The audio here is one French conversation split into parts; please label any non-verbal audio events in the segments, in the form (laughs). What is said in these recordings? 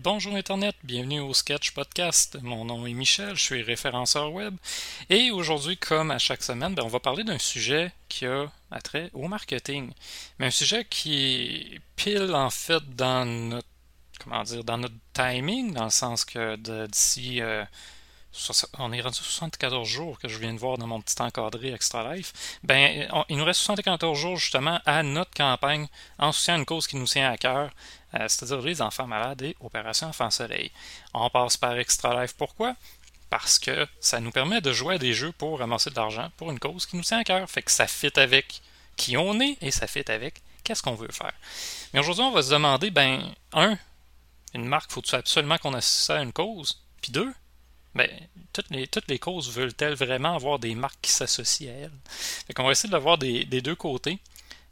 Bonjour Internet, bienvenue au Sketch Podcast. Mon nom est Michel, je suis référenceur web. Et aujourd'hui, comme à chaque semaine, ben, on va parler d'un sujet qui a attrait au marketing. Mais un sujet qui pile en fait dans notre comment dans notre timing, dans le sens que d'ici euh, on est rendu 74 jours que je viens de voir dans mon petit encadré Extra Life. Ben, il nous reste 74 jours justement à notre campagne en soutien à une cause qui nous tient à cœur, euh, c'est-à-dire les enfants malades et Opération Enfant Soleil. On passe par Extra Life. Pourquoi? Parce que ça nous permet de jouer à des jeux pour ramasser de l'argent pour une cause qui nous tient à cœur. Fait que ça fit avec qui on est et ça fit avec qu'est-ce qu'on veut faire. Mais aujourd'hui, on va se demander, ben, un, une marque, faut-il absolument qu'on associe ça à une cause? Puis deux, ben, toutes les, toutes les causes veulent-elles vraiment avoir des marques qui s'associent à elles? Fait qu'on va essayer de le voir des, deux côtés.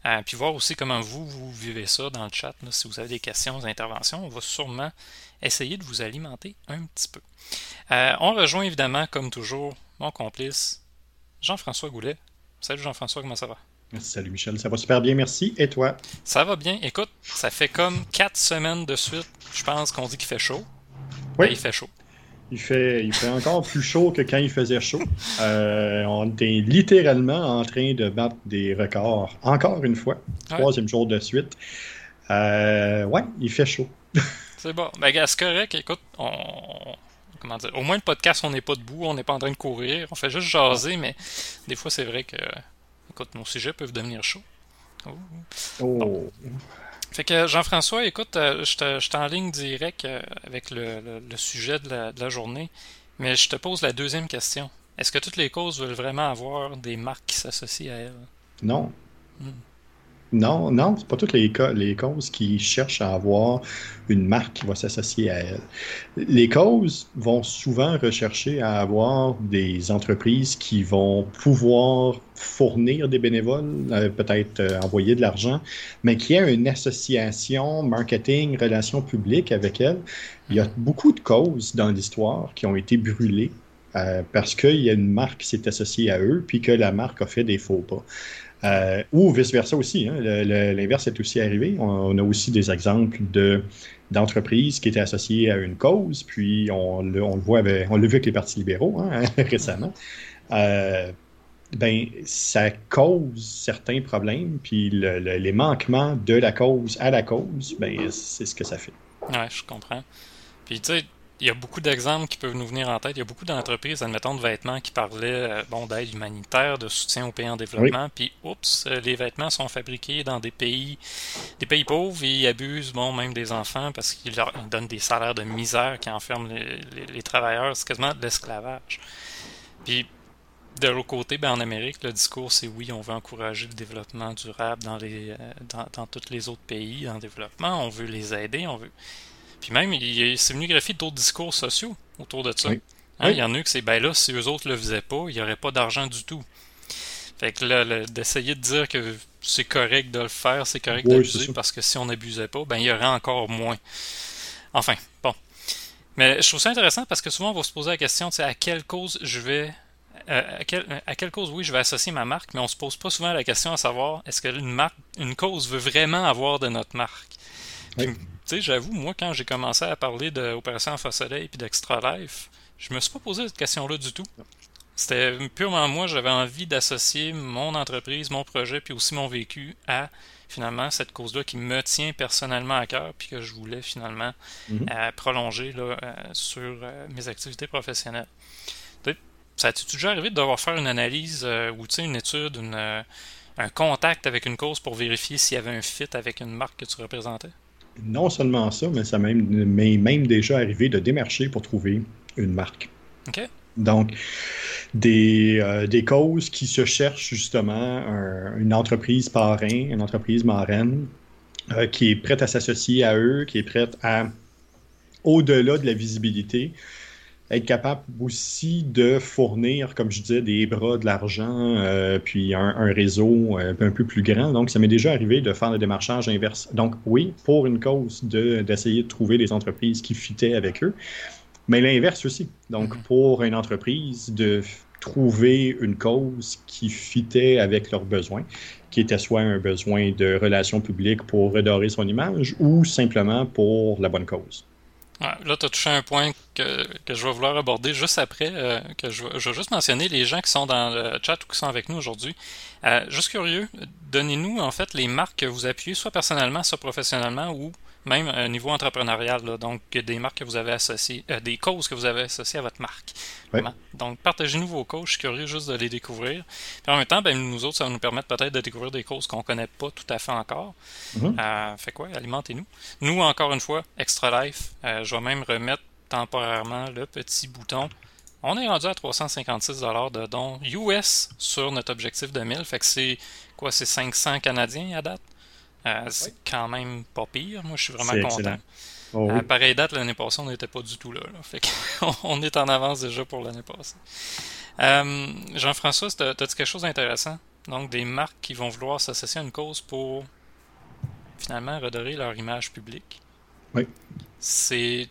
Euh, puis voir aussi comment vous, vous vivez ça dans le chat. si vous avez des questions, des interventions, on va sûrement essayer de vous alimenter un petit peu. Euh, on rejoint évidemment, comme toujours, mon complice, Jean-François Goulet. Salut Jean-François, comment ça va? Salut Michel, ça va super bien, merci. Et toi? Ça va bien. Écoute, ça fait comme quatre semaines de suite, je pense qu'on dit qu'il fait chaud. Oui. Ben, il fait chaud. Il fait, il fait encore plus chaud que quand il faisait chaud. Euh, on est littéralement en train de battre des records, encore une fois, troisième jour de suite. Euh, ouais, il fait chaud. (laughs) c'est bon. Ben, c'est correct. Écoute, on... Comment dire? Au moins, le podcast, on n'est pas debout, on n'est pas en train de courir. On fait juste jaser, mais des fois, c'est vrai que écoute, nos sujets peuvent devenir chauds. Oh. oh. Fait que Jean-François, écoute, euh, je suis en ligne direct euh, avec le, sujet de la, journée, mais je te pose la deuxième question. Est-ce que toutes les causes veulent vraiment avoir des marques qui s'associent à elles? Non. Hmm. Non, non, c'est pas toutes les, causes qui cherchent à avoir une marque qui va s'associer à elles. Les causes vont souvent rechercher à avoir des entreprises qui vont pouvoir fournir des bénévoles, euh, peut-être euh, envoyer de l'argent, mais qui a une association marketing, relations publiques avec elles. Il y a beaucoup de causes dans l'histoire qui ont été brûlées euh, parce qu'il y a une marque qui s'est associée à eux, puis que la marque a fait des faux pas. Euh, ou vice-versa aussi. Hein. L'inverse est aussi arrivé. On, a aussi des exemples de d'entreprises qui étaient associées à une cause, puis on le, on le voit avec les partis libéraux hein, (laughs) récemment. Euh, ben, ça cause certains problèmes, puis les manquements de la cause à la cause, ben, c'est ce que ça fait. Ouais, je comprends. Puis tu sais, il y a beaucoup d'exemples qui peuvent nous venir en tête. Il y a beaucoup d'entreprises, admettons, de vêtements qui parlaient euh, bon, d'aide humanitaire, de soutien aux pays en développement. Puis, oups, euh, les vêtements sont fabriqués dans des pays, des pays pauvres et ils abusent, bon, même des enfants parce qu'ils leur donnent des salaires de misère qui enferment les, travailleurs. C'est quasiment de l'esclavage. Puis, de l'autre côté, ben, en Amérique, le discours, c'est oui, on veut encourager le développement durable dans, les, euh, dans, dans tous les autres pays en développement. On veut les aider. On veut puis même, c'est venu greffer d'autres discours sociaux autour de ça. Hein, il y en a que c'est, ben là, si eux autres le faisaient pas, il n'y aurait pas d'argent du tout. Fait que là, d'essayer de dire que c'est correct de le faire, c'est correct d'abuser, parce que si on n'abusait pas, ben il y aurait encore moins. Enfin, bon. Mais je trouve ça intéressant parce que souvent on va se poser la question, tu sais, à quelle cause je vais euh, à, quelle, cause, oui, je vais associer ma marque, mais on se pose pas souvent la question à savoir est-ce que une marque, une cause veut vraiment avoir de notre marque? Sais, j'avoue, moi, quand j'ai commencé à parler d'Opération Enfant Soleil et d'Extra Life, je me suis pas posé cette question-là du tout. C'était purement moi, j'avais envie d'associer mon entreprise, mon projet, puis aussi mon vécu à finalement cette cause-là qui me tient personnellement à cœur, puis que je voulais finalement mhm. euh, prolonger là, euh, sur euh, mes activités professionnelles. Ça t'est déjà arrivé de devoir faire une analyse ou une étude, un contact avec une cause pour vérifier s'il y avait un fit avec une marque que tu représentais? Non seulement ça, mais ça m'est même, même déjà arrivé de démarcher pour trouver une marque. Donc, des, euh, des, causes qui se cherchent justement une entreprise parrain, une entreprise marraine, euh, qui est prête à s'associer à eux, qui est prête à, au-delà de la visibilité, être capable aussi de fournir, comme je disais, des bras, de l'argent, euh, puis un, réseau euh, un peu plus grand. Donc, ça m'est déjà arrivé de faire le démarchage inverse. Donc, oui, pour une cause d'essayer de, trouver des entreprises qui fitaient avec eux, mais l'inverse aussi. Donc, mm-hmm. pour une entreprise, de trouver une cause qui fitait avec leurs besoins, qui était soit un besoin de relations publiques pour redorer son image ou simplement pour la bonne cause. là, tu as touché un point que, je vais vouloir aborder juste après, euh, que je, je, vais juste mentionner les gens qui sont dans le chat ou qui sont avec nous aujourd'hui. Euh, juste curieux, donnez-nous en fait les marques que vous appuyez, soit personnellement, soit professionnellement, ou même au niveau entrepreneurial, donc des marques que vous avez associées, euh, des causes que vous avez associées à votre marque. Donc, partagez-nous vos causes, je suis curieux juste de les découvrir. Puis en même temps, ben, nous autres, ça va nous permettre peut-être de découvrir des causes qu'on ne connaît pas tout à fait encore. Euh, fait quoi, alimentez-nous. Nous, encore une fois, Extra Life, euh, je vais même remettre temporairement le petit bouton. On est rendu à 356 de dons US sur notre objectif de 1000. Fait que c'est quoi, c'est 500 Canadiens à date? Euh, c'est quand même pas pire. Moi, je suis vraiment content. Oh à pareille date, l'année passée, on n'était pas du tout là. Fait (laughs) on est en avance déjà pour l'année passée. Euh, Jean-François, as-tu quelque chose d'intéressant? Donc, des marques qui vont vouloir s'associer à une cause pour finalement redorer leur image publique? Oui. C'est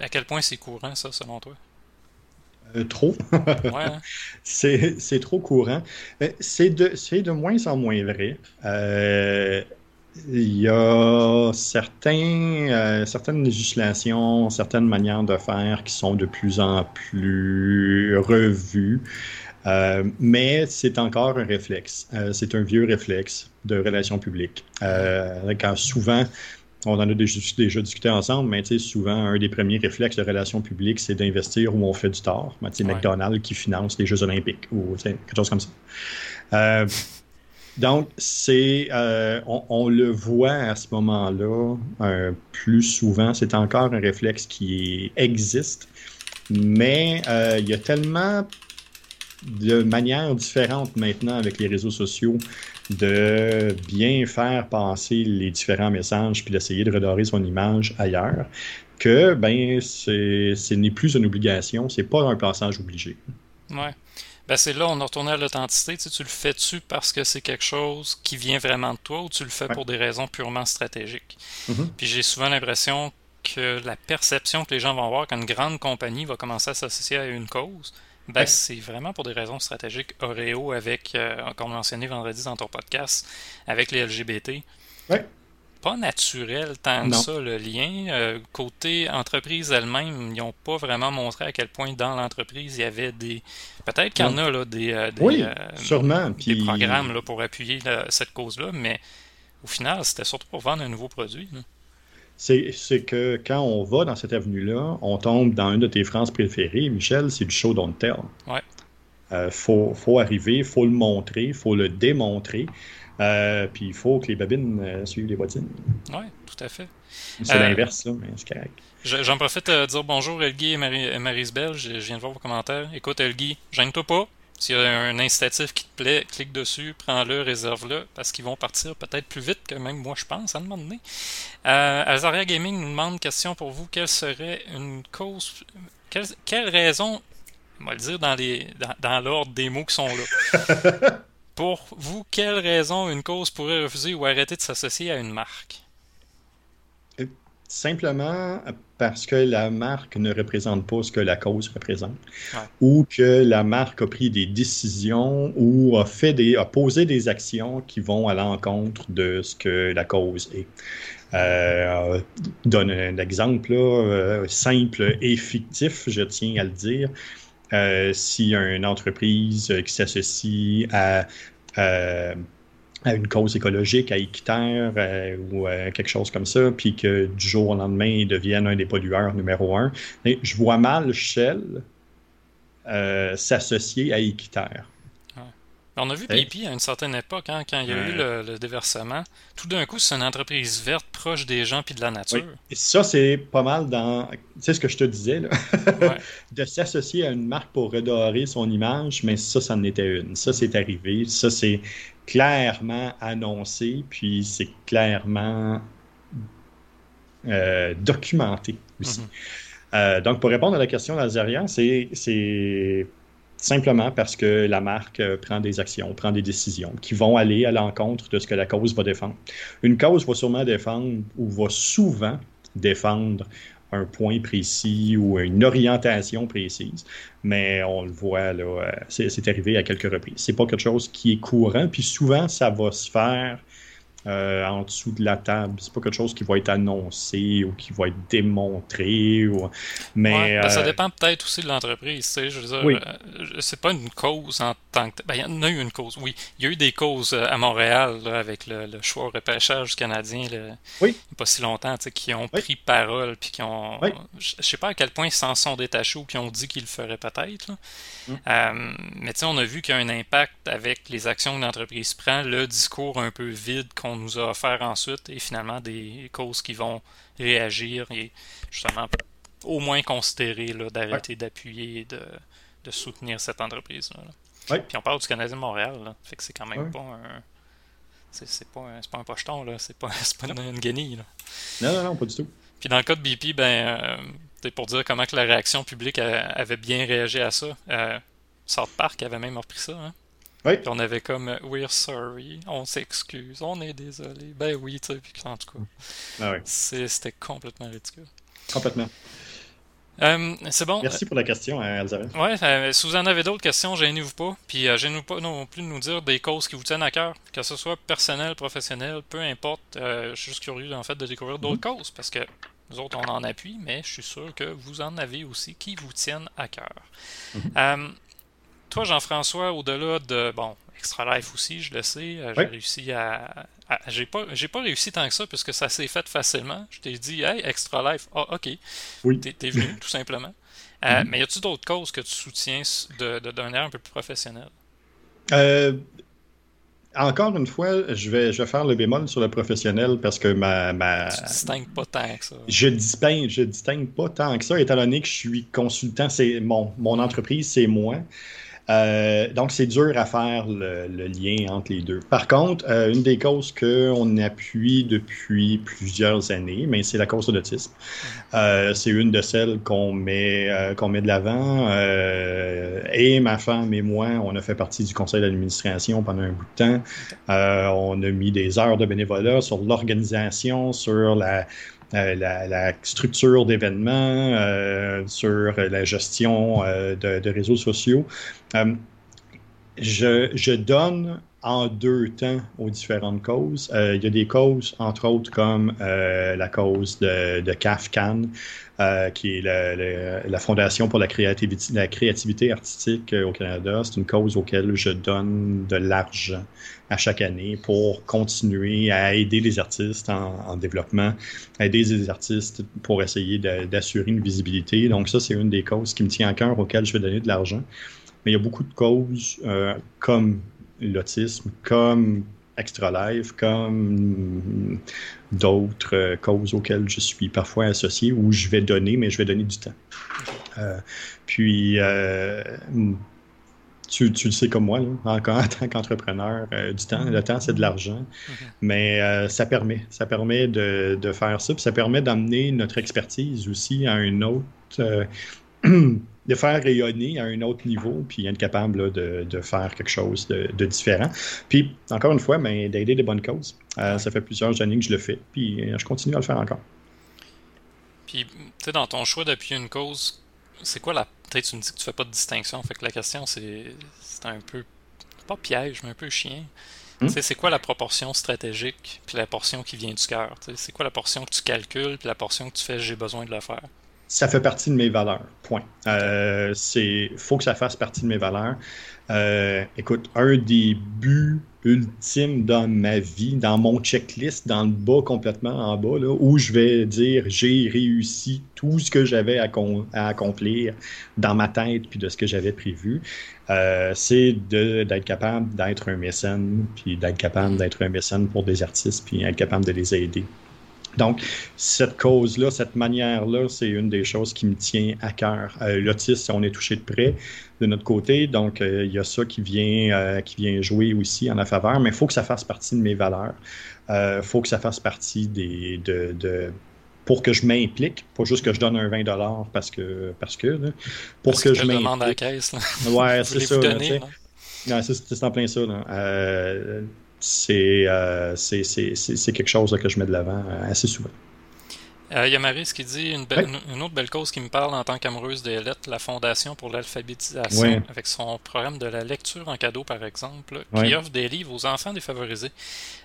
à quel point c'est courant, ça, selon toi? Euh, trop. (laughs) ouais. Hein? c'est trop courant. C'est de, de moins en moins vrai. Euh, il y a certains, euh, certaines législations, certaines manières de faire qui sont de plus en plus revues, euh, mais c'est encore un réflexe. Euh, c'est un vieux réflexe de relations publiques. quand souvent, on en a déjà, déjà discuté ensemble, mais souvent, un des premiers réflexes de relations publiques, c'est d'investir où on fait du tort. C'est McDonald's qui finance les Jeux olympiques ou quelque chose comme ça. Donc, c'est, euh, on, le voit à ce moment-là euh, plus souvent. C'est encore un réflexe qui existe, mais euh, il y a tellement de manières différentes maintenant avec les réseaux sociaux de bien faire passer les différents messages puis d'essayer de redorer son image ailleurs que ben c'est, ce n'est plus une obligation, c'est pas un passage obligé. Ouais. Ben c'est là, on a retourné à l'authenticité. Tu, tu le fais-tu parce que c'est quelque chose qui vient vraiment de toi ou tu le fais pour des raisons purement stratégiques? Mm-hmm. Puis j'ai souvent l'impression que la perception que les gens vont avoir quand une grande compagnie va commencer à s'associer à une cause, ben c'est vraiment pour des raisons stratégiques. Oreo avec, euh, comme mentionné vendredi dans ton podcast, avec les LGBT. Ouais pas naturel tant que ça, le lien. Euh, côté entreprise elle-même, ils n'ont pas vraiment montré à quel point dans l'entreprise il y avait des. Peut-être qu'il y en a là, des, euh, oui, euh, sûrement. des programmes là, pour appuyer cette cause-là, mais au final, c'était surtout pour vendre un nouveau produit. C'est que quand on va dans cette avenue-là, on tombe dans une de tes phrases préférées, Michel, c'est du show don't tell. Ouais. faut, faut arriver, faut le montrer, faut le démontrer. Euh, puis il faut que les babines euh, suivent les bottines. Oui, tout à fait. C'est euh, l'inverse, là, mais c'est correct. J'en profite de dire bonjour Elgui et Marie, Marisbel. Je, viens de voir vos commentaires. Écoute, Elgui, gêne-toi pas. S'il y a un incitatif qui te plaît, clique dessus, prends-le, réserve-le, parce qu'ils vont partir peut-être plus vite que même moi je pense à un moment donné. Azaria Gaming nous demande question pour vous quelle serait une cause. Quelle, quelle raison, on va le dire dans les dans, dans l'ordre des mots qui sont là. (laughs) Pour vous, quelle raison une cause pourrait refuser ou arrêter de s'associer à une marque? Simplement parce que la marque ne représente pas ce que la cause représente. Ou que la marque a pris des décisions ou a, fait des, a posé des actions qui vont à l'encontre de ce que la cause est. Euh, donne un exemple euh, simple et fictif, je tiens à le dire. Euh, si une entreprise qui s'associe à, euh, à une cause écologique, à équitaire euh, ou quelque chose comme ça, puis que du jour au lendemain, ils deviennent un des pollueurs numéro un. je vois mal Shell s'associer à équitaire. On a vu BP à une certaine époque, hein, quand il y a eu le, déversement. Tout d'un coup, c'est une entreprise verte proche des gens puis de la nature. Et ça, c'est pas mal dans. Tu sais ce que je te disais, là? (laughs) de s'associer à une marque pour redorer son image, mais ça, ça en était une. Ça, c'est arrivé. Ça, c'est clairement annoncé, puis c'est clairement euh, documenté aussi. Mm-hmm. Euh, donc, pour répondre à la question d'Alzarian, c'est simplement parce que la marque euh, prend des actions, prend des décisions qui vont aller à l'encontre de ce que la cause va défendre. Une cause va sûrement défendre ou va souvent défendre un point précis ou une orientation précise, mais on le voit là, euh, c'est arrivé à quelques reprises. C'est pas quelque chose qui est courant, puis souvent ça va se faire euh, en dessous de la table. C'est pas quelque chose qui va être annoncé ou qui va être démontré. Ou... Mais ben, ça dépend peut-être aussi de l'entreprise. Je veux dire, c'est pas une cause en tant que. Ben, il y en a eu une cause. Oui, il y a eu des causes à Montréal avec le, choix au repêchage canadien. Le... Oui. Il n'y a pas si longtemps, qui ont pris parole puis qui ont. Je sais pas à quel point ils s'en sont détachés ou qui ont dit qu'ils le feraient peut-être. Mm. Euh, mais on a vu qu'il y a un impact avec les actions que l'entreprise prend, le discours un peu vide qu'on nous a offert ensuite et finalement des causes qui vont réagir et justement au moins considérer d'arrêter d'appuyer et de, soutenir cette entreprise. Là. Puis on parle du Canadien de Montréal, là. fait que c'est quand même pas un. C'est pas, un, pas un pocheton, là. C'est pas, (laughs) pas une, guenille. Là. Non, non, non, pas du tout. Puis dans le cas de BP, ben, euh, c'est pour dire comment que la réaction publique avait bien réagi à ça. Euh, South Park avait même repris ça. Hein? Oui. Puis on avait comme We're sorry, on s'excuse, on est désolé. Ben oui, tu sais, puis en tout cas. Ah oui. C'était complètement ridicule. Complètement. Euh, c'est bon. Merci pour la question, hein, Elizabeth. Ouais, euh, si vous en avez d'autres questions, gênez-vous pas. Puis euh, gênez-vous pas non plus de nous dire des causes qui vous tiennent à cœur, que ce soit personnel, professionnel, peu importe. je suis juste curieux en fait de découvrir d'autres mm-hmm. causes parce que nous autres on en appuie, mais je suis sûr que vous en avez aussi qui vous tiennent à cœur. Mm-hmm. Toi, Jean-François, au-delà de bon, Extra Life aussi, je le sais. Euh, j'ai réussi à. j'ai pas, j'ai pas réussi tant que ça puisque ça s'est fait facilement. Je t'ai dit, hey, Extra Life, ah, ok. Oui. T'es, venu, tout simplement. Euh, mm-hmm. Mais y a-tu d'autres causes que tu soutiens de, air un peu plus professionnel? Euh, encore une fois, je vais, je vais faire le bémol sur le professionnel parce que ma. ma... Tu distingues pas tant que ça. Je distingue, je distingue pas tant que ça, étant donné que je suis consultant, c'est mon, mon entreprise, c'est moi. Euh, donc, c'est dur à faire le, lien entre les deux. Par contre, euh, une des causes qu'on appuie depuis plusieurs années, mais c'est la cause de l'autisme. Euh, c'est une de celles qu'on met, qu'on met de l'avant. et ma femme et moi, on a fait partie du conseil d'administration pendant un bout de temps. on a mis des heures de bénévolat sur l'organisation, sur la euh, la, structure d'événements, euh, sur la gestion euh, de, réseaux sociaux. Je, donne en deux temps aux différentes causes. il y a des causes, entre autres, comme la cause de, de qui est la, Fondation pour la créativité, la créativité artistique au Canada. C'est une cause auquel je donne de l'argent à chaque année pour continuer à aider les artistes en, développement, aider les artistes pour essayer d'assurer une visibilité. Donc ça, c'est une des causes qui me tient à cœur auxquelles je vais donner de l'argent. Mais il y a beaucoup de causes euh, comme l'autisme, comme Extra Life, comme d'autres euh, causes auxquelles je suis parfois associé, où je vais donner, mais je vais donner du temps. Euh, puis, tu, tu, le sais comme moi, là, (laughs) en, tant qu'entrepreneur, euh, du temps. Le temps, c'est de l'argent. Mais euh, ça permet. Ça permet de, de, faire ça. Puis ça permet d'amener notre expertise aussi à un autre. Euh, de faire rayonner à un autre niveau, puis être capable de, de, faire quelque chose de, de, différent. Puis, encore une fois, ben, d'aider des bonnes causes. ça fait plusieurs années que je le fais, puis je continue à le faire encore. Puis, tu sais, dans ton choix d'appuyer une cause, c'est quoi la. Peut-être tu me dis que tu fais pas de distinction. Fait que la question, c'est un peu. Pas piège, mais un peu chien. Hmm? C'est quoi la proportion stratégique puis la portion qui vient du cœur? C'est quoi la portion que tu calcules puis la portion que tu fais j'ai besoin de le faire? Ça fait partie de mes valeurs. Point. Euh, c'est faut que ça fasse partie de mes valeurs. Euh, écoute, un des buts ultimes dans ma vie, dans mon checklist, dans le bas, complètement en bas, là, où je vais dire j'ai réussi tout ce que j'avais à, accomplir dans ma tête puis de ce que j'avais prévu, euh, c'est d'être capable d'être un mécène, puis d'être capable d'être un mécène pour des artistes, puis être capable de les aider. Donc, cette cause-là, cette manière-là, c'est une des choses qui me tient à cœur. Euh, L'autisme, on est touché de près de notre côté, donc euh, il y a ça qui vient, euh, qui vient jouer aussi en la faveur, mais il faut que ça fasse partie de mes valeurs. Il faut que ça fasse partie des, de, pour que je m'implique, pas juste que je donne un 20 parce que parce que pour que, je m'implique. demande à la caisse. Ouais, (laughs) c'est ça. c'est en plein ça. Euh, c'est quelque chose que je mets de l'avant euh, assez souvent. Euh, il y a Marise qui dit une, une, autre belle cause qui me parle en tant qu'amoureuse des lettres, la Fondation pour l'alphabétisation, avec son programme de la lecture en cadeau, par exemple, qui offre des livres aux enfants défavorisés.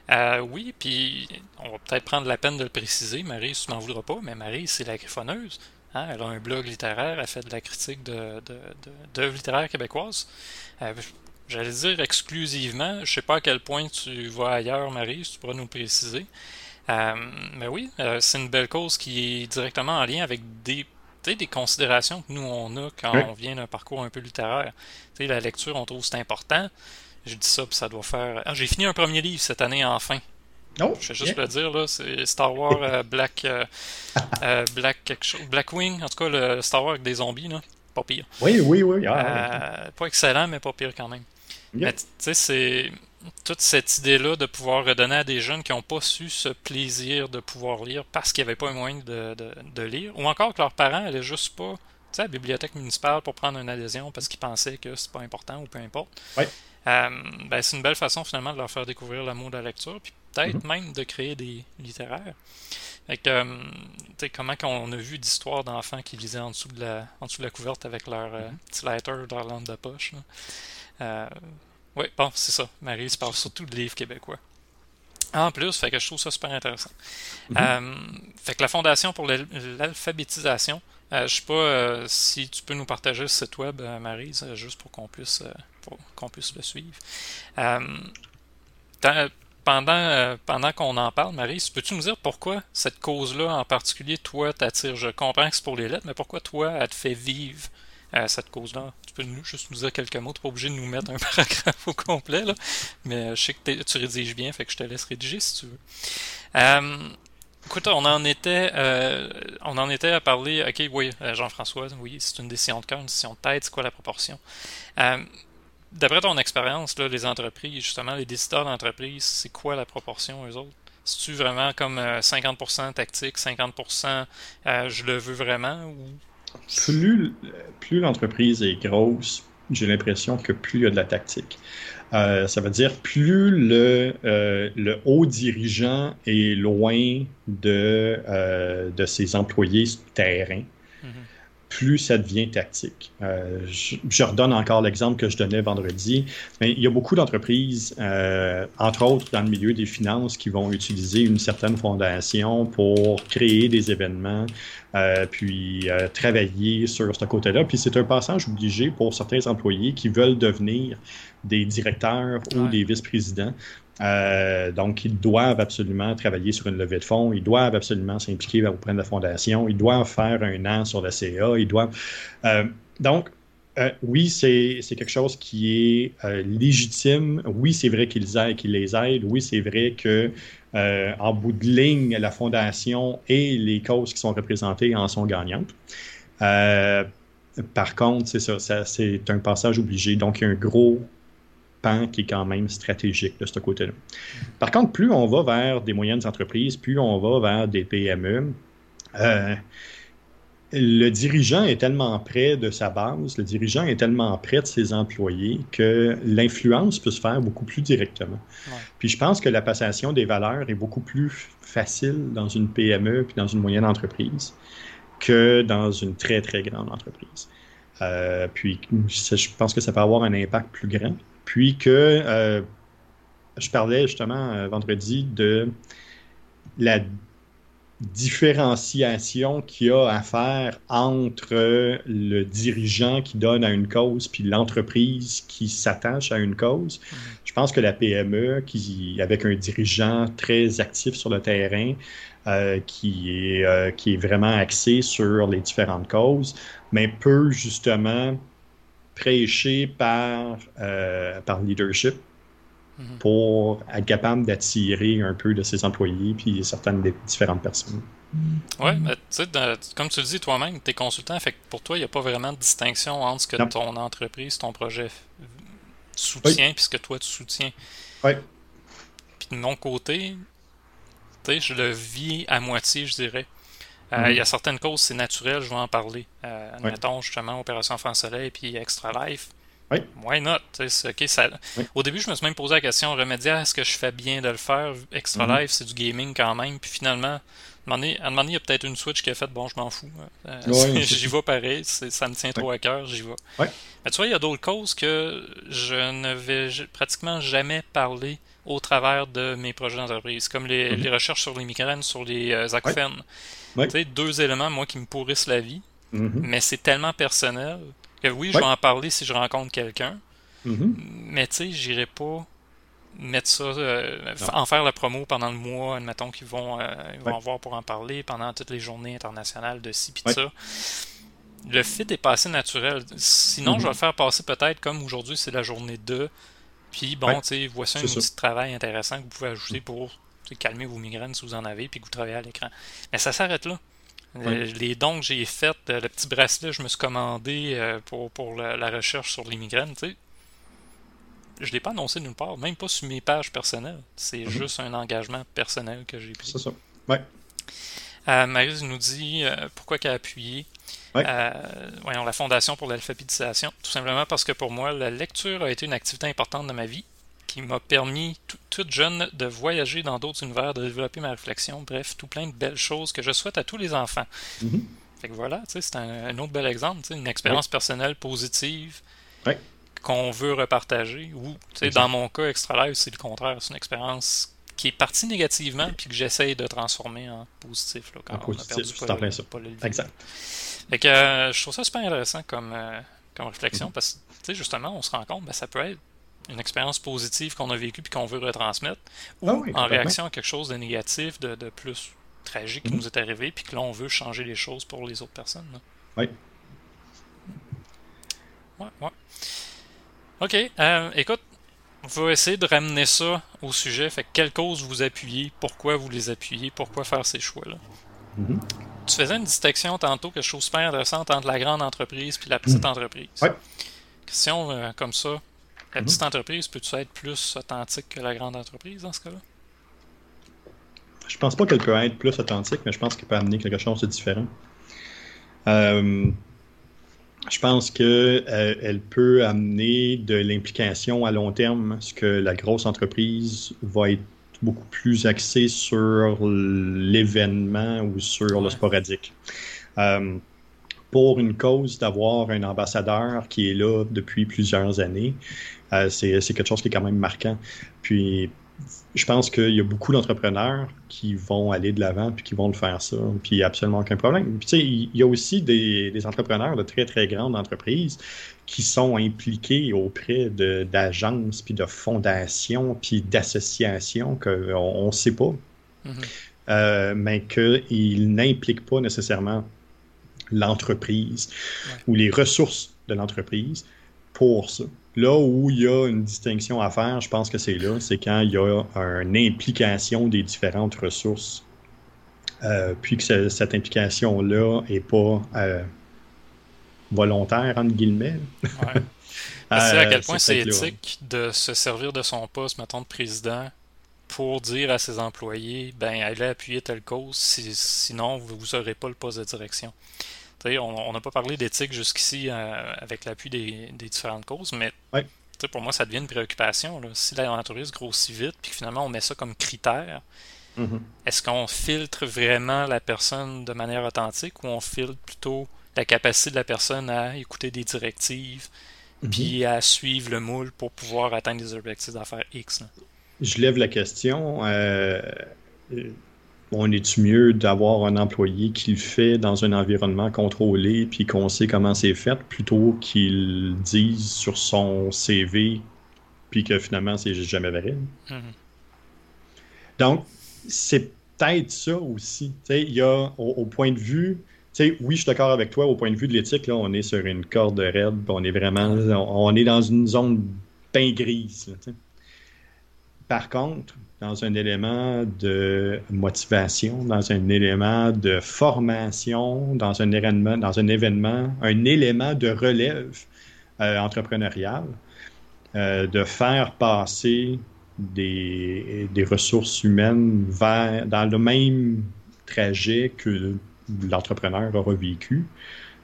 Euh, oui, puis on va peut-être prendre la peine de le préciser. Marie, tu m'en voudras pas, mais Marie, c'est la griffonneuse. Hein? Elle a un blog littéraire, elle fait de la critique d'œuvres de, littéraires québécoises. Euh, j'allais dire exclusivement. Je sais pas à quel point tu vas ailleurs, Marie, si tu pourras nous préciser. Euh, mais oui, c'est une belle cause qui est directement en lien avec des des considérations que nous on a quand on vient d'un parcours un peu littéraire. la lecture, on trouve c'est important. J'ai dit ça, puis ça doit faire. Ah, j'ai fini un premier livre cette année enfin. Oh, je vais juste le dire, là, c'est Star Wars euh, Black, euh, euh, Black quelque chose, Blackwing, en tout cas le Star Wars avec des zombies, là. Pas pire. Oui, oui, oui. Ah, pas excellent, mais pas pire quand même. Mais tu sais, c'est toute cette idée-là de pouvoir redonner à des jeunes qui n'ont pas su ce plaisir de pouvoir lire parce qu'il n'y avait pas un moyen de, de, de, lire, ou encore que leurs parents n'allaient juste pas à la bibliothèque municipale pour prendre une adhésion parce qu'ils pensaient que c'est pas important ou peu importe. Oui. Euh, ben, c'est une belle façon finalement de leur faire découvrir l'amour de la lecture, puis peut-être mhm. même de créer des littéraires. Fait que, euh, comment on a vu d'histoires d'enfants qui lisaient en dessous de la, en dessous de la couverte avec leur euh, mhm. petit lighter dans leur lampe de poche. oui, bon, c'est ça. Marie se parle surtout de livres québécois. En plus, fait que je trouve ça super intéressant. Mhm. fait que la Fondation pour l'alphabétisation, je sais pas si tu peux nous partager le site web, Marie, juste pour qu'on puisse qu'on puisse le suivre. Euh, pendant euh, pendant qu'on en parle, Marie, peux-tu nous dire pourquoi cette cause-là en particulier, toi, t'attire? Je comprends que c'est pour les lettres, mais pourquoi toi, elle te fait vivre euh, cette cause-là? Tu peux nous, juste nous dire quelques mots. Tu n'es pas obligé de nous mettre un (laughs) paragraphe au complet, là, mais je sais que tu rédiges bien, fait que je te laisse rédiger si tu veux. Écoute, on en était, on en était à parler. Ok, oui, Jean-François, oui, c'est une décision de cœur, une décision de tête. C'est quoi la proportion? D'après ton expérience, les entreprises, justement, les décideurs d'entreprise, c'est quoi la proportion, eux autres? C'est-tu vraiment comme 50% euh, tactique, 50% euh, je le veux vraiment? Ou... Plus, plus l'entreprise est grosse, j'ai l'impression que plus il y a de la tactique. Euh, ça veut dire plus le, le haut dirigeant est loin de, de ses employés terrain, plus ça devient tactique. Euh, je, redonne encore l'exemple que je donnais vendredi, mais il y a beaucoup d'entreprises, euh, entre autres dans le milieu des finances, qui vont utiliser une certaine fondation pour créer des événements, euh, puis travailler sur ce côté-là. Puis c'est un passage obligé pour certains employés qui veulent devenir des directeurs ou des vice-présidents. Euh, donc, ils doivent absolument travailler sur une levée de fonds, ils doivent absolument s'impliquer auprès de la fondation, ils doivent faire un an sur la CA, ils doivent. Euh, donc, euh, oui, c'est quelque chose qui est légitime. Oui, c'est vrai qu'ils aident, qu'ils les aident. Oui, c'est vrai que en bout de ligne, la fondation et les causes qui sont représentées en sont gagnantes. par contre, c'est ça c'est un passage obligé. Donc, il y a un gros qui est quand même stratégique de ce côté-là. Par contre, plus on va vers des moyennes entreprises, plus on va vers des PME, euh, le dirigeant est tellement près de sa base, le dirigeant est tellement près de ses employés que l'influence peut se faire beaucoup plus directement. Puis je pense que la passation des valeurs est beaucoup plus facile dans une PME puis dans une moyenne entreprise que dans une très, très grande entreprise. Euh, puis je pense que ça peut avoir un impact plus grand. Puis que euh, je parlais justement euh, vendredi de la différenciation qu'il y a à faire entre le dirigeant qui donne à une cause puis l'entreprise qui s'attache à une cause. Mm-hmm. Je pense que la PME, qui, avec un dirigeant très actif sur le terrain, euh, qui, est, qui est vraiment axé sur les différentes causes, mais peut justement prêcher par, euh, par leadership mhm. pour être capable d'attirer un peu de ses employés puis certaines des différentes personnes. Oui, mais tu sais, comme tu le dis toi-même, tu es consultant, fait que pour toi, il n'y a pas vraiment de distinction entre ce que ton entreprise, ton projet soutient et ce que toi tu soutiens. Oui. Puis de mon côté, tu sais, je le vis à moitié, je dirais. Euh, mhm. Il y a certaines causes, c'est naturel, je vais en parler. Euh, admettons justement Opération France Soleil puis Extra Life. Oui. Why not? ça... Au début, je me suis même posé la question remédiaire est-ce que je fais bien de le faire Extra mhm. Life, c'est du gaming quand même. Puis finalement, À un moment donné, il y a peut-être une Switch qui a fait bon, je m'en fous. Euh, (laughs) j'y vais pareil, ça me tient trop à cœur, j'y vais. Mais tu vois, il y a d'autres causes que je ne vais pratiquement jamais parler au travers de mes projets d'entreprise, comme les, mm-hmm. recherches sur les migraines, sur les euh, acouphènes. Tu sais, deux éléments, moi, qui me pourrissent la vie, mm-hmm. mais c'est tellement personnel que oui, je vais en parler si je rencontre quelqu'un, mm-hmm. mais tu sais, j'irai pas mettre ça, euh, en faire la promo pendant le mois, admettons qu'ils vont, euh, ils vont avoir pour en parler pendant toutes les journées internationales de ci pis de ça. Le fit est pas assez naturel. Sinon, je vais mhm. le faire passer peut-être comme aujourd'hui, c'est la journée 2. Puis bon, tu sais, voici un petit travail intéressant que vous pouvez ajouter mhm. pour calmer vos migraines si vous en avez, puis que vous travaillez à l'écran. Mais ça s'arrête là. Euh, les dons que j'ai faits, le petit bracelet, je me suis commandé pour, pour la, recherche sur les migraines, tu sais je ne l'ai pas annoncé nulle part, même pas sur mes pages personnelles. C'est mhm. juste un engagement personnel que j'ai pris. C'est ça. Ouais. Euh, Marie nous dit euh, pourquoi qu'elle a appuyé? Euh, voyons, la Fondation pour l'alphabétisation. Tout simplement parce que pour moi, la lecture a été une activité importante de ma vie qui m'a permis, toute jeune, de voyager dans d'autres univers, de développer ma réflexion. Bref, tout plein de belles choses que je souhaite à tous les enfants. Mhm. Fait que voilà, c'est un, autre bel exemple, une expérience personnelle positive. Ouais qu'on veut repartager. Ou, dans mon cas, Extra Live, c'est le contraire. C'est une expérience qui est partie négativement puis que j'essaye de transformer en positif. Là, quand en positif, c'est en ça. exact. Fait que, euh, je trouve ça super intéressant comme, euh, comme réflexion mm-hmm. parce que, justement, on se rend compte, ben, ça peut être une expérience positive qu'on a vécue puis qu'on veut retransmettre, ou ah en réaction à quelque chose de négatif, de, de plus tragique qui mm-hmm. nous est arrivé, puis que là, on veut changer les choses pour les autres personnes. Oui. Ouais, ouais. OK. Euh, écoute, on va essayer de ramener ça au sujet. Fait quelle cause vous appuyez, pourquoi vous les appuyez, pourquoi faire ces choix-là? Mm-hmm. Tu faisais une distinction tantôt, quelque chose super intéressante entre la grande entreprise et la petite mm. entreprise. Ouais. Question euh, comme ça. La mm-hmm. petite entreprise peut-tu être plus authentique que la grande entreprise dans ce cas-là? Je pense pas qu'elle peut être plus authentique, mais je pense qu'elle peut amener quelque chose de différent. Euh, je pense qu'elle euh, peut amener de l'implication à long terme, ce que la grosse entreprise va être beaucoup plus axée sur l'événement ou sur le sporadique. Euh, pour une cause d'avoir un ambassadeur qui est là depuis plusieurs années, euh, c'est quelque chose qui est quand même marquant. Puis je pense qu'il y a beaucoup d'entrepreneurs qui vont aller de l'avant puis qui vont le faire ça, puis il n'y a absolument aucun problème. Puis tu sais, il y a aussi des, entrepreneurs de très, très grandes entreprises qui sont impliqués auprès d'agences, puis de fondations, puis d'associations qu'on ne sait pas, mm-hmm. euh, mais qu'ils n'impliquent pas nécessairement l'entreprise ou les ressources de l'entreprise pour ça. Là où il y a une distinction à faire, je pense que c'est là, c'est quand il y a une implication des différentes ressources, euh, puis que cette implication-là n'est pas euh, volontaire, entre guillemets. Ouais. (laughs) à euh, quel point c'est éthique de se servir de son poste, mettons, de président pour dire à ses employés, ben, allez appuyer telle cause, sinon vous n'aurez pas le poste de direction on n'a pas parlé d'éthique jusqu'ici euh, avec l'appui des, différentes causes, mais pour moi, ça devient une préoccupation. Si l'entreprise grossit vite, puis finalement on met ça comme critère, mm-hmm. est-ce qu'on filtre vraiment la personne de manière authentique ou on filtre plutôt la capacité de la personne à écouter des directives, mm-hmm. puis à suivre le moule pour pouvoir atteindre des objectifs d'affaires X? Je lève la question. Euh, on est-tu mieux d'avoir un employé qui le fait dans un environnement contrôlé puis qu'on sait comment c'est fait plutôt qu'il dise sur son CV puis que finalement c'est jamais vrai? Mm-hmm. Donc, c'est peut-être ça aussi. Il y a au, point de vue, oui, je suis d'accord avec toi, au point de vue de l'éthique, là, on est sur une corde raide, on est vraiment, on, est dans une zone bien grise. Par contre, dans un élément de motivation, dans un élément de formation, dans un événement, dans un, événement un élément de relève euh, entrepreneuriale, euh, de faire passer des, ressources humaines vers, dans le même trajet que l'entrepreneur aura vécu,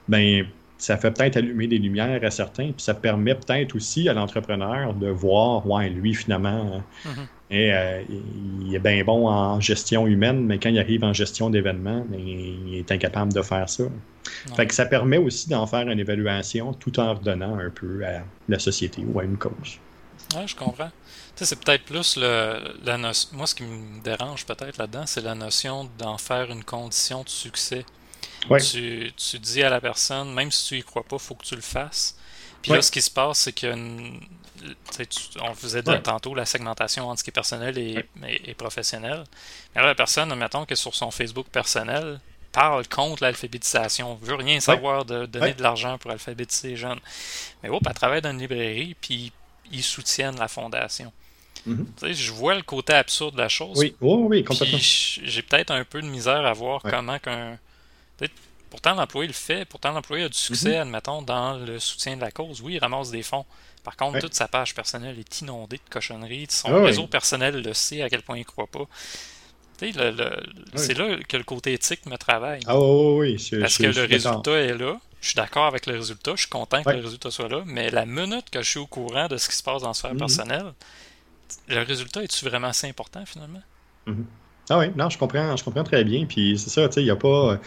ben, ça fait peut-être allumer des lumières à certains, puis ça permet peut-être aussi à l'entrepreneur de voir, ouais, lui, finalement, mm-hmm Et, euh, il est bien bon en gestion humaine, mais quand il arrive en gestion d'événements, ben, il est incapable de faire ça. Fait que ça permet aussi d'en faire une évaluation tout en redonnant un peu à la société ou à une cause. Oui, je comprends. c'est peut-être plus le, la notion. Moi, ce qui me dérange peut-être là-dedans, c'est la notion d'en faire une condition de succès. Tu, tu, dis à la personne, même si tu y crois pas, il faut que tu le fasses. Puis là, ce qui se passe, c'est que on faisait tantôt la segmentation entre ce qui est personnel et, et, professionnel. Mais là, la personne, mettons que sur son Facebook personnel, parle contre l'alphabétisation, veut rien savoir de donner de l'argent pour alphabétiser les jeunes. Mais hop, elle travaille dans une librairie, puis ils soutiennent la fondation. Mm-hmm. Je vois le côté absurde de la chose. Oui, oui, complètement. J'ai peut-être un peu de misère à voir comment qu'un. Pourtant, l'employé le fait, pourtant, l'employé a du succès, mm-hmm. admettons, dans le soutien de la cause. Oui, il ramasse des fonds. Par contre, toute sa page personnelle est inondée de cochonneries. Son ah réseau personnel le sait à quel point il ne croit pas. C'est là que le côté éthique me travaille. Ah oui, oui. Parce que le résultat est là. Je suis d'accord avec le résultat. Je suis content que le résultat soit là. Mais la minute que je suis au courant de ce qui se passe dans la sphère mm-hmm. personnelle, le résultat est-tu vraiment assez important finalement? Mm-hmm. Ah oui, non, je comprends, je comprends très bien. Puis c'est ça, tu sais, il n'y a pas.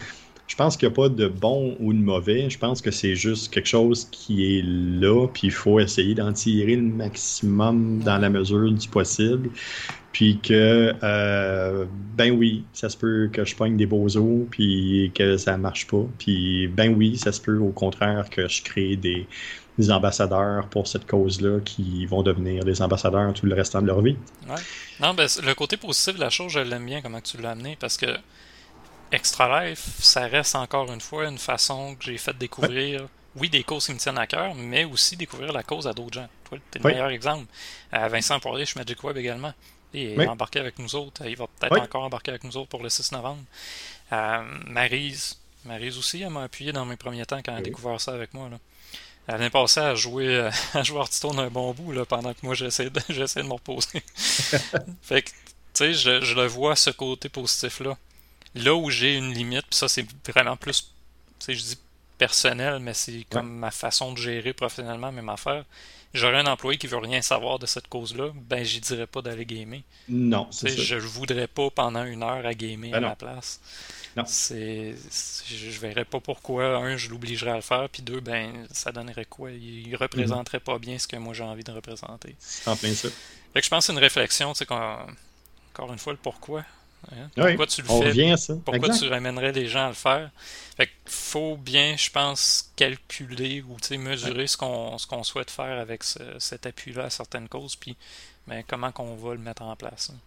Je pense qu'il n'y a pas de bon ou de mauvais. Je pense que c'est juste quelque chose qui est là, puis il faut essayer d'en tirer le maximum dans la mesure du possible. Puis que, euh, ben oui, ça se peut que je pogne des beaux os, puis que ça marche pas. Puis ben oui, ça se peut au contraire que je crée des, ambassadeurs pour cette cause-là qui vont devenir des ambassadeurs tout le restant de leur vie. Non, ben, le côté positif de la chose, je l'aime bien comment tu l'as amené parce que Extra Life, ça reste encore une fois une façon que j'ai fait découvrir, oui, des causes qui me tiennent à cœur, mais aussi découvrir la cause à d'autres gens. Toi, tu es le meilleur exemple. Euh, Vincent Poirier, je Magic Web également. Il est embarqué avec nous autres. Il va peut-être encore embarquer avec nous autres pour le 6 novembre. Euh, Maryse. Maryse aussi, elle m'a appuyé dans mes premiers temps quand elle a découvert ça avec moi. Là. Elle vient passer à jouer (laughs) à jouer Hearthstone un bon bout là, pendant que moi j'essaie de, (laughs) de me reposer. (laughs) fait que, tu sais, je, je, le vois ce côté positif-là. Là où j'ai une limite, puis ça c'est vraiment plus, je dis personnel, mais c'est comme ma façon de gérer professionnellement même affaire. J'aurais un employé qui veut rien savoir de cette cause-là, ben j'y dirais pas d'aller gamer. Non, c'est ça. Je voudrais pas pendant une heure à gamer ben à la place. Non. C'est, je, verrais pas pourquoi, un, je l'obligerais à le faire, puis deux, ben, ça donnerait quoi? Il, représenterait pas bien ce que moi j'ai envie de représenter. En plein ça. Fait que je pense que c'est une réflexion, tu sais, encore une fois, le pourquoi. Hein? Pourquoi tu le fais? Pourquoi tu ramènerais les gens à le faire? Fait faut bien, je pense, calculer ou mesurer ce qu'on ce qu'on souhaite faire avec cet appui-là à certaines causes, puis ben, comment qu'on va le mettre en place. Hein?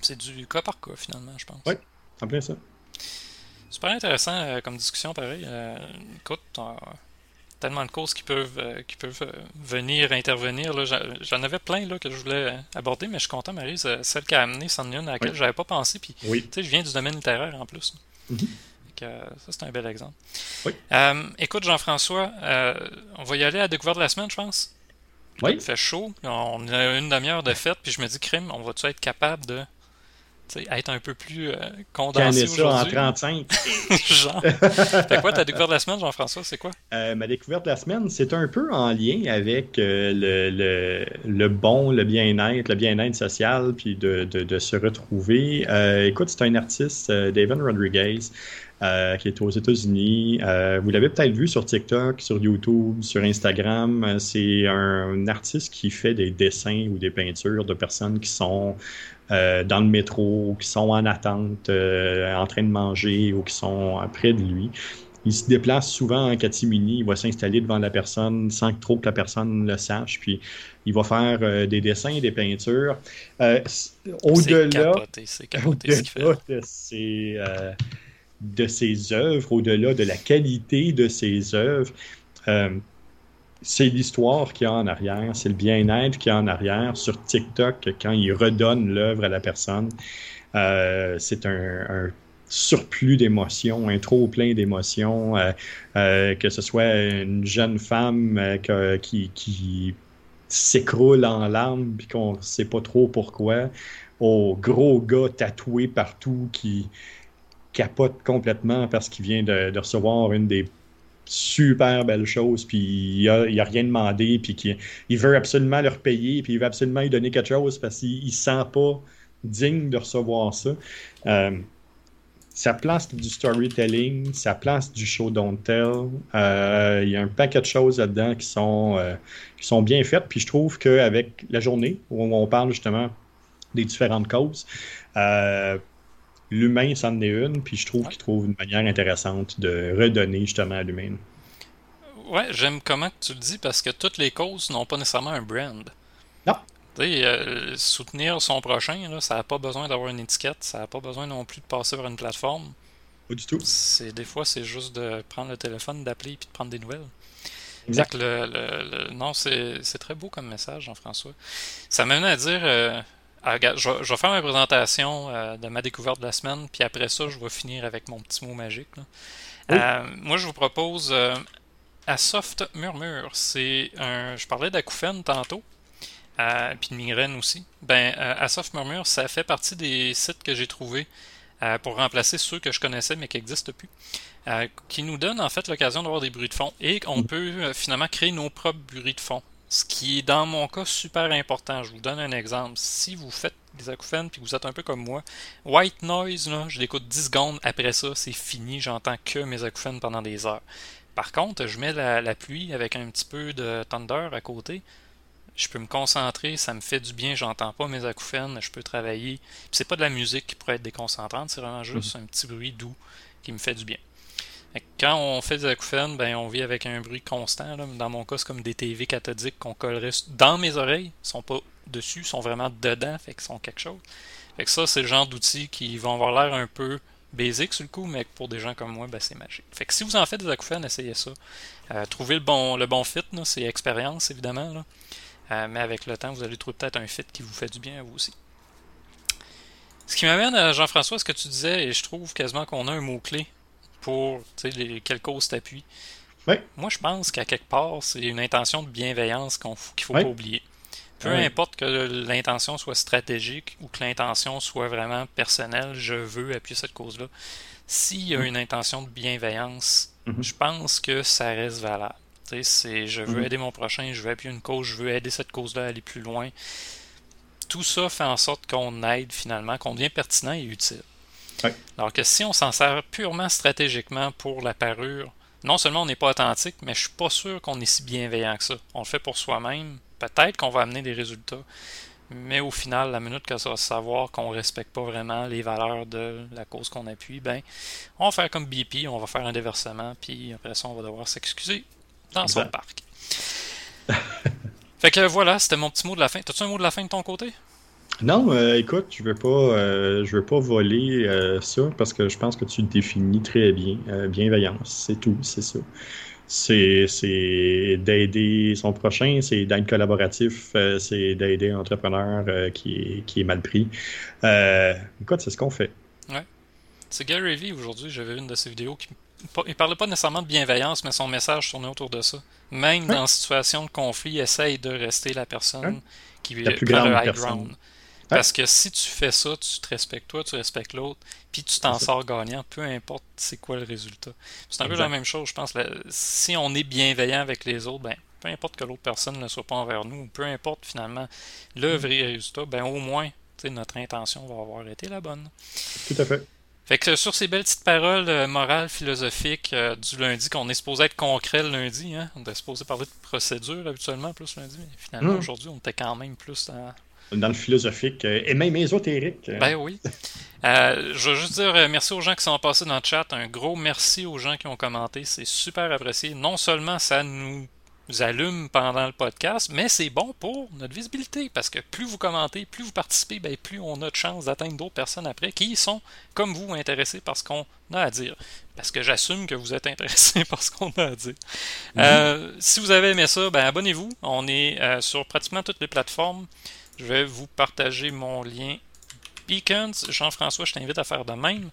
C'est du cas par cas, finalement, je pense. Oui, en plein ça. Super intéressant euh, comme discussion, pareil. Euh, écoute, tellement de causes qui peuvent, euh, qui peuvent euh, venir intervenir. J'en avais plein là, que je voulais euh, aborder, mais je suis content, Marie, celle qui a amené c'en une à laquelle je n'avais pas pensé. Puis, oui. je viens du domaine littéraire en plus. Mm-hmm. ça, c'est un bel exemple. Oui. écoute, Jean-François, on va y aller à la découverte de la semaine, je pense. Oui. Il fait chaud. On a une demi-heure de fête, puis je me dis, crime, on va-tu être capable de être un peu plus euh, condensé aujourd'hui. en 35. (laughs) Genre. Fait quoi ta découverte de la semaine, Jean-François, c'est quoi? Euh, ma découverte de la semaine, c'est un peu en lien avec euh, le, le, le, bon, le bien-être, le bien-être social, puis de, de, de se retrouver. écoute, c'est un artiste, David Rodriguez, qui est aux États-Unis. vous l'avez peut-être vu sur TikTok, sur YouTube, sur Instagram. C'est un artiste qui fait des dessins ou des peintures de personnes qui sont euh, dans le métro, qui sont en attente, euh, en train de manger ou qui sont près de lui. Il se déplace souvent en catimini, il va s'installer devant la personne sans trop que la personne le sache, puis il va faire euh, des dessins, des peintures. au-delà de, ses, de ses œuvres, au-delà de la qualité de ses œuvres, c'est l'histoire qu'il y a en arrière, c'est le bien-être qu'il y a en arrière. Sur TikTok, quand il redonne l'œuvre à la personne, euh, c'est un, surplus d'émotions, un trop plein d'émotions, euh, euh, que ce soit une jeune femme qui, qui s'écroule en larmes puis qu'on ne sait pas trop pourquoi, au gros gars tatoué partout qui capote complètement parce qu'il vient de, recevoir une des super belle chose, puis il a, a rien demandé, puis il veut absolument leur payer, puis il veut absolument lui donner quelque chose parce qu'il ne se sent pas digne de recevoir ça. Euh, ça place du storytelling, ça place du show don't tell. Euh, il y a un paquet de choses là-dedans qui sont, euh, qui sont bien faites. Puis je trouve qu'avec la journée où on parle justement des différentes causes, l'humain s'en est une, puis je trouve qu'il trouve une manière intéressante de redonner justement à l'humain. Ouais, j'aime comment tu le dis parce que toutes les causes n'ont pas nécessairement un brand. Non. Euh, soutenir son prochain, là, ça n'a pas besoin d'avoir une étiquette, ça n'a pas besoin non plus de passer par une plateforme. Pas du tout. C'est, des fois, c'est juste de prendre le téléphone, d'appeler et de prendre des nouvelles. Exact. Le, non, c'est, très beau comme message, Jean-François. Ça m'amène à dire euh, ah, je, vais faire ma présentation euh, de ma découverte de la semaine, puis après ça, je vais finir avec mon petit mot magique. moi, je vous propose à Soft Murmure. C'est un. Je parlais d'acouphène tantôt puis de migraine aussi. Ben, euh, Asof Murmure, ça fait partie des sites que j'ai trouvés euh, pour remplacer ceux que je connaissais mais qui n'existent plus, euh, qui nous donnent en fait l'occasion d'avoir des bruits de fond et on peut finalement créer nos propres bruits de fond. Ce qui est dans mon cas super important. Je vous donne un exemple. Si vous faites des acouphènes puis que vous êtes un peu comme moi, white noise, là, je l'écoute 10 secondes, après ça, c'est fini, j'entends que mes acouphènes pendant des heures. Par contre, je mets la, pluie avec un petit peu de thunder à côté, je peux me concentrer, ça me fait du bien, j'entends pas mes acouphènes, je peux travailler. c'est pas de la musique qui pourrait être déconcentrante, c'est vraiment juste mhm. un petit bruit doux qui me fait du bien. Quand on fait des acouphènes, ben on vit avec un bruit constant. Dans mon cas, c'est comme des TV cathodiques qu'on collerait dans mes oreilles. Ils sont pas dessus, ils sont vraiment dedans, fait qu'ils sont quelque chose. Fait que ça, c'est le genre d'outils qui vont avoir l'air un peu basique sur le coup, mais pour des gens comme moi, ben, c'est magique. Fait que si vous en faites des acouphènes, essayez ça. Euh, trouvez le bon, le bon fit, c'est expérience évidemment. Euh, mais avec le temps, vous allez trouver peut-être un fit qui vous fait du bien à vous aussi. Ce qui m'amène à Jean-François, ce que tu disais, et je trouve quasiment qu'on a un mot-clé pour les, quelle cause t'appuies. Oui. Moi, je pense qu'à quelque part, c'est une intention de bienveillance qu'il ne faut pas oublier. Peu importe que l'intention soit stratégique ou que l'intention soit vraiment personnelle, je veux appuyer cette cause-là. S'il y a mm. une intention de bienveillance, mm-hmm. je pense que ça reste valable. C'est je veux mhm. aider mon prochain, je veux appuyer une cause, je veux aider cette cause-là à aller plus loin. Tout ça fait en sorte qu'on aide finalement, qu'on devient pertinent et utile? Alors que si on s'en sert purement stratégiquement pour la parure, non seulement on n'est pas authentique, mais je suis pas sûr qu'on est si bienveillant que ça. On le fait pour soi-même. Peut-être qu'on va amener des résultats. Mais au final, la minute que ça va savoir qu'on ne respecte pas vraiment les valeurs de la cause qu'on appuie, ben, on va faire comme BP, on va faire un déversement, puis après ça, on va devoir s'excuser dans son parc. (laughs) fait que voilà, c'était mon petit mot de la fin. T'as-tu un mot de la fin de ton côté? Non, euh, écoute, je veux pas, euh, je veux pas voler euh, ça parce que je pense que tu définis très bien. bienveillance, c'est tout, c'est ça. C'est, d'aider son prochain, c'est d'être collaboratif, c'est d'aider un entrepreneur qui, est, qui est mal pris. écoute, c'est ce qu'on fait. Ouais. C'est Gary Vee aujourd'hui, j'avais une de ses vidéos qui il parlait pas nécessairement de bienveillance, mais son message tournait autour de ça. Même dans une situation de conflit, essaye de rester la personne qui la plus grande le high ground. Parce que si tu fais ça, tu te respectes toi, tu respectes l'autre, puis tu t'en sors gagnant, peu importe c'est quoi le résultat. C'est un peu la même chose, je pense. si on est bienveillant avec les autres, ben, peu importe que l'autre personne ne soit pas envers nous, peu importe finalement le mm. vrai résultat, ben au moins notre intention va avoir été la bonne. Tout à fait. Fait que sur ces belles petites paroles euh, morales, philosophiques euh, du lundi, qu'on est supposé être concret le lundi, hein? on est supposé parler de procédure habituellement plus lundi, mais finalement hmm. aujourd'hui on était quand même plus dans. Dans le philosophique euh, et même ésotérique. Ben oui. je veux juste dire merci aux gens qui sont passés dans le chat. Un gros merci aux gens qui ont commenté. C'est super apprécié. Non seulement ça nous allume pendant le podcast, mais c'est bon pour notre visibilité parce que plus vous commentez, plus vous participez, ben, plus on a de chances d'atteindre d'autres personnes après qui sont, comme vous, intéressés par ce qu'on a à dire. Parce que j'assume que vous êtes (laughs) intéressés par ce qu'on a à dire. Mhm. Euh, si vous avez aimé ça, ben, abonnez-vous. On est euh, sur pratiquement toutes les plateformes. Je vais vous partager mon lien Beacons. Jean-François, je t'invite à faire de même.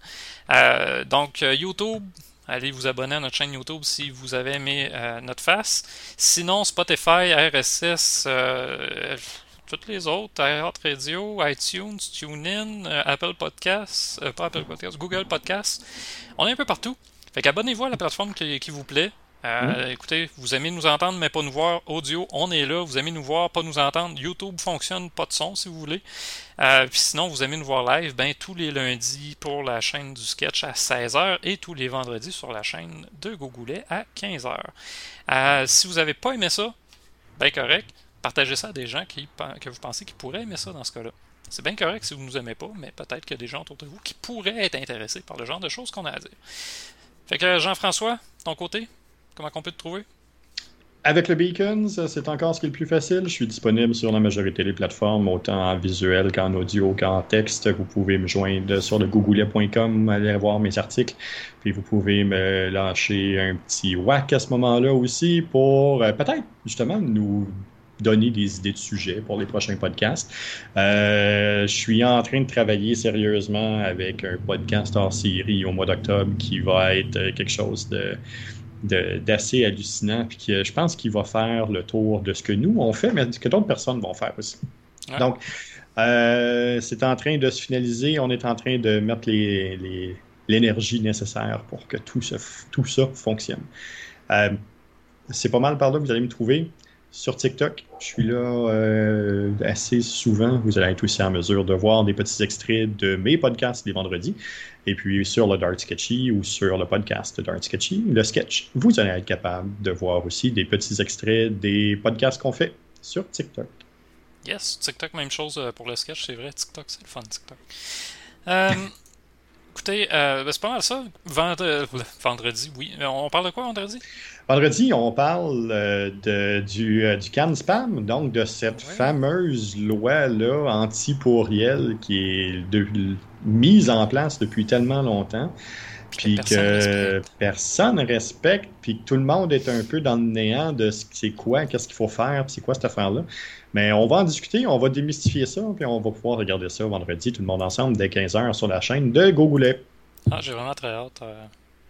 Euh, donc, YouTube, Allez vous abonner à notre chaîne YouTube si vous avez aimé euh, notre face. Sinon, Spotify, RSS, euh, toutes les autres, Radio, iTunes, TuneIn, euh, Apple Podcasts, Apple Podcasts, Google Podcasts. On est un peu partout. Fait qu'abonnez-vous à la plateforme qui, vous plaît. Euh, hmm. Écoutez, vous aimez nous entendre, mais pas nous voir. Audio, on est là. Vous aimez nous voir, pas nous entendre. YouTube fonctionne, pas de son si vous voulez. Euh, puis sinon, vous aimez nous voir live, ben tous les lundis pour la chaîne du sketch à 16h et tous les vendredis sur la chaîne de Gogoulet à 15h. Euh, si vous n'avez pas aimé ça, ben correct, partagez ça à des gens qui, que vous pensez qui pourraient aimer ça dans ce cas-là. C'est bien correct si vous ne nous aimez pas, mais peut-être qu'il y a des gens autour de vous qui pourraient être intéressés par le genre de choses qu'on a à dire. Fait que Jean-François, ton côté, comment on peut te trouver? Avec le Beacons, c'est encore ce qui est le plus facile. Je suis disponible sur la majorité des plateformes, autant en visuel qu'en audio qu'en texte. Vous pouvez me joindre sur le googoulet.com, aller voir mes articles. Puis vous pouvez me lâcher un petit whack à ce moment-là aussi pour euh, peut-être justement nous donner des idées de sujets pour les prochains podcasts. Euh, je suis en train de travailler sérieusement avec un podcast hors série au mois d'octobre qui va être quelque chose de d'assez hallucinant, puis que je pense qu'il va faire le tour de ce que nous on fait, mais que d'autres personnes vont faire aussi. Donc, euh, c'est en train de se finaliser. On est en train de mettre l'énergie les, nécessaire pour que tout, tout ça fonctionne. Euh, c'est pas mal par là que vous allez me trouver sur TikTok. Je suis là euh, assez souvent. Vous allez être aussi en mesure de voir des petits extraits de mes podcasts les vendredis. Et puis sur le Dart Sketchy ou sur le podcast Dart Sketchy, le sketch, vous allez être capable de voir aussi des petits extraits des podcasts qu'on fait sur TikTok. Yes, TikTok, même chose euh, pour le sketch, c'est vrai. TikTok, c'est le fun, TikTok. Euh, (laughs) écoutez, ben, c'est pas mal ça. (laughs) vendredi, oui. On parle de quoi vendredi? Vendredi, on parle euh, de, du, euh, du can spam, donc de cette fameuse loi-là anti-pourriel qui est mise en place depuis tellement longtemps, puis que personne respecte, puis que tout le monde est un peu dans le néant de ce c'est quoi, qu'est-ce qu'il faut faire, c'est quoi cette affaire-là. Mais on va en discuter, on va démystifier ça, puis on va pouvoir regarder ça vendredi, tout le monde ensemble, dès 15h sur la chaîne de Gogoulet. Ah, j'ai vraiment très hâte. Euh,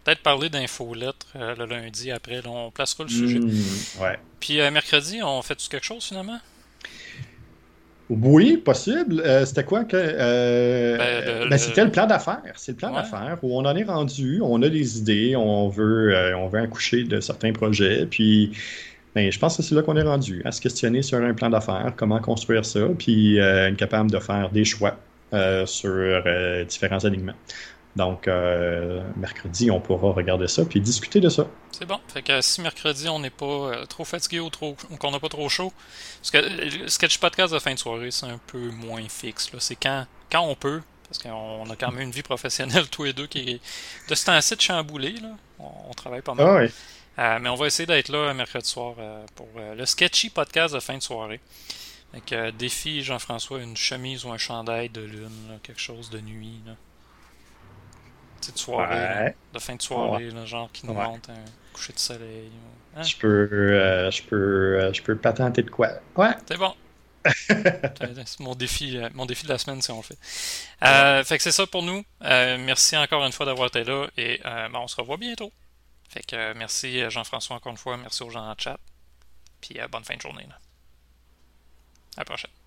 peut-être parler d'infolettre euh, le lundi après. on placera le sujet. Hmm, ouais. Puis euh, mercredi, on fait quelque chose finalement? Oui, possible. Euh, c'était quoi que. Ben, ben, c'était le plan d'affaires. C'est le plan d'affaires où on en est rendu, on a des idées, on veut, on veut accoucher de certains projets. Puis ben, je pense que c'est là qu'on est rendu, à se questionner sur un plan d'affaires, comment construire ça, puis être capable de faire des choix sur différents alignements. Donc, euh, mercredi, on pourra regarder ça puis discuter de ça. C'est bon. Fait que si mercredi, on n'est pas euh, trop fatigué ou, trop, qu'on n'a pas trop chaud, parce que le sketch podcast de fin de soirée, c'est un peu moins fixe. C'est quand, quand on peut, parce qu'on a quand même une vie professionnelle, (laughs) tous les deux, qui est de ce temps-ci de chamboulé. Là. On, travaille pas mal. Ah oui. Euh, mais on va essayer d'être là mercredi soir pour le sketchy podcast de fin de soirée. Fait défi Jean-François, une chemise ou un chandail de lune, quelque chose de nuit. Là de soirée, de fin de soirée, genre qui nous monte un coucher de soleil. Hein? Je peux, euh, je peux, euh, je peux patenter de quoi. Ouais. C'est bon. (laughs) c'est mon défi, euh, mon défi de la semaine si on le fait. fait que c'est ça pour nous. merci encore une fois d'avoir été là et ben, on se revoit bientôt. Fait que merci Jean-François encore une fois, merci aux gens en chat. Puis bonne fin de journée. À la prochaine.